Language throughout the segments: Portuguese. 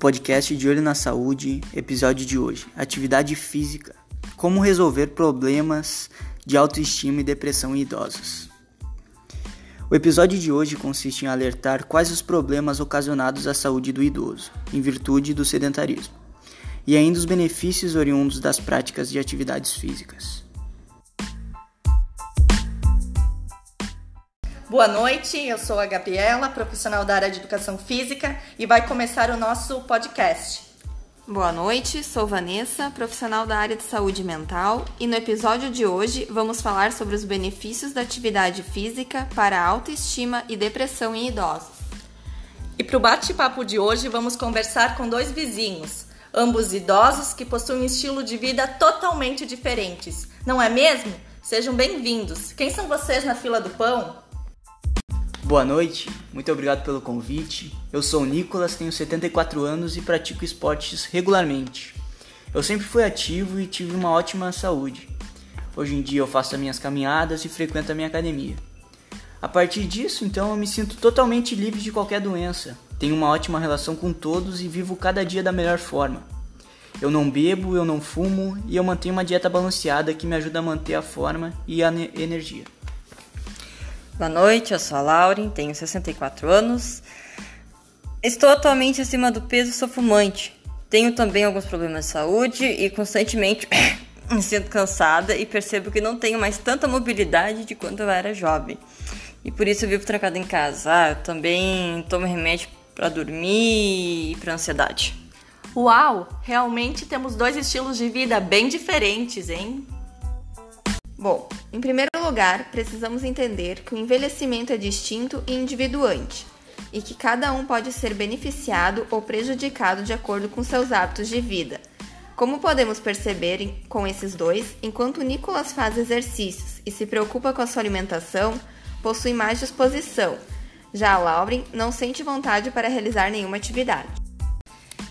podcast De Olho na Saúde, episódio de hoje: Atividade física. Como resolver problemas de autoestima e depressão em idosos. O episódio de hoje consiste em alertar quais os problemas ocasionados à saúde do idoso, em virtude do sedentarismo, e ainda os benefícios oriundos das práticas de atividades físicas. Boa noite, eu sou a Gabriela, profissional da área de educação física, e vai começar o nosso podcast. Boa noite, sou Vanessa, profissional da área de saúde mental, e no episódio de hoje vamos falar sobre os benefícios da atividade física para a autoestima e depressão em idosos. E para o bate-papo de hoje vamos conversar com dois vizinhos, ambos idosos que possuem um estilo de vida totalmente diferentes, não é mesmo? Sejam bem-vindos. Quem são vocês na fila do pão? Boa noite, muito obrigado pelo convite. Eu sou o Nicolas, tenho 74 anos e pratico esportes regularmente. Eu sempre fui ativo e tive uma ótima saúde. Hoje em dia eu faço as minhas caminhadas e frequento a minha academia. A partir disso, então, eu me sinto totalmente livre de qualquer doença. Tenho uma ótima relação com todos e vivo cada dia da melhor forma. Eu não bebo, eu não fumo e eu mantenho uma dieta balanceada que me ajuda a manter a forma e a energia. Boa noite, eu sou a Lauren, tenho 64 anos. Estou atualmente acima do peso, sou fumante. Tenho também alguns problemas de saúde e constantemente me sinto cansada e percebo que não tenho mais tanta mobilidade de quando eu era jovem. E por isso eu vivo trancada em casa. Ah, eu também tomo remédio para dormir e para ansiedade. Uau, realmente temos dois estilos de vida bem diferentes, hein? Bom, em primeiro lugar, precisamos entender que o envelhecimento é distinto e individuante, e que cada um pode ser beneficiado ou prejudicado de acordo com seus hábitos de vida. Como podemos perceber com esses dois, enquanto Nicolas faz exercícios e se preocupa com a sua alimentação, possui mais disposição. Já a Lauren não sente vontade para realizar nenhuma atividade.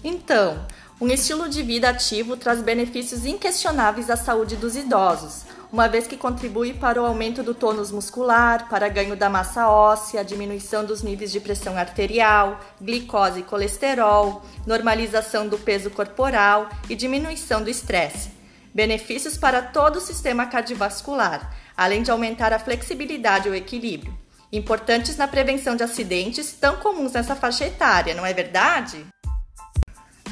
Então, um estilo de vida ativo traz benefícios inquestionáveis à saúde dos idosos uma vez que contribui para o aumento do tônus muscular, para ganho da massa óssea, diminuição dos níveis de pressão arterial, glicose e colesterol, normalização do peso corporal e diminuição do estresse. Benefícios para todo o sistema cardiovascular, além de aumentar a flexibilidade e o equilíbrio. Importantes na prevenção de acidentes tão comuns nessa faixa etária, não é verdade?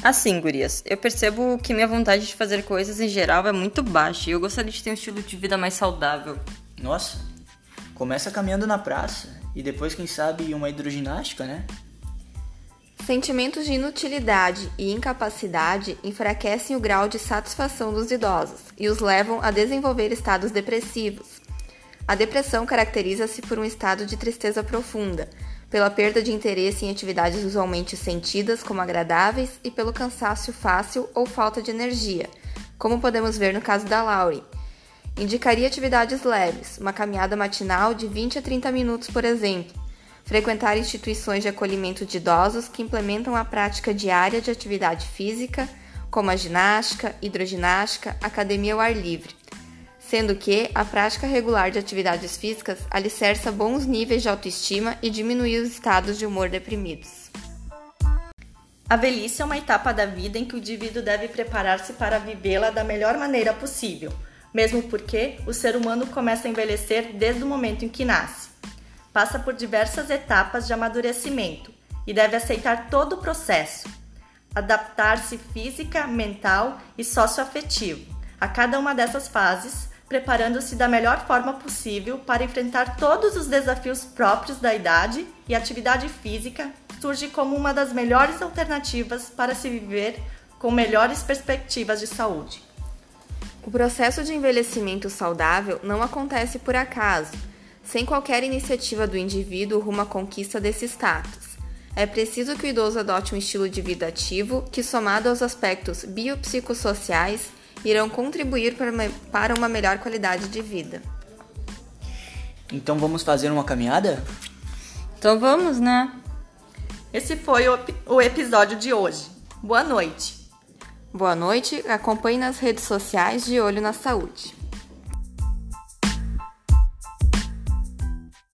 Assim, gurias, eu percebo que minha vontade de fazer coisas em geral é muito baixa e eu gostaria de ter um estilo de vida mais saudável. Nossa, começa caminhando na praça e depois, quem sabe, uma hidroginástica, né? Sentimentos de inutilidade e incapacidade enfraquecem o grau de satisfação dos idosos e os levam a desenvolver estados depressivos. A depressão caracteriza-se por um estado de tristeza profunda, pela perda de interesse em atividades usualmente sentidas como agradáveis e pelo cansaço fácil ou falta de energia, como podemos ver no caso da Laurie. Indicaria atividades leves, uma caminhada matinal de 20 a 30 minutos, por exemplo. Frequentar instituições de acolhimento de idosos que implementam a prática diária de atividade física, como a ginástica, hidroginástica, academia ao ar livre sendo que a prática regular de atividades físicas alicerça bons níveis de autoestima e diminui os estados de humor deprimidos. A velhice é uma etapa da vida em que o indivíduo deve preparar-se para vivê-la da melhor maneira possível, mesmo porque o ser humano começa a envelhecer desde o momento em que nasce. Passa por diversas etapas de amadurecimento e deve aceitar todo o processo, adaptar-se física, mental e socioafetivo a cada uma dessas fases preparando-se da melhor forma possível para enfrentar todos os desafios próprios da idade e atividade física surge como uma das melhores alternativas para se viver com melhores perspectivas de saúde. O processo de envelhecimento saudável não acontece por acaso, sem qualquer iniciativa do indivíduo rumo à conquista desse status. É preciso que o idoso adote um estilo de vida ativo que, somado aos aspectos biopsicossociais, irão contribuir para uma melhor qualidade de vida. Então vamos fazer uma caminhada? Então vamos, né? Esse foi o, o episódio de hoje. Boa noite. Boa noite. Acompanhe nas redes sociais de Olho na Saúde.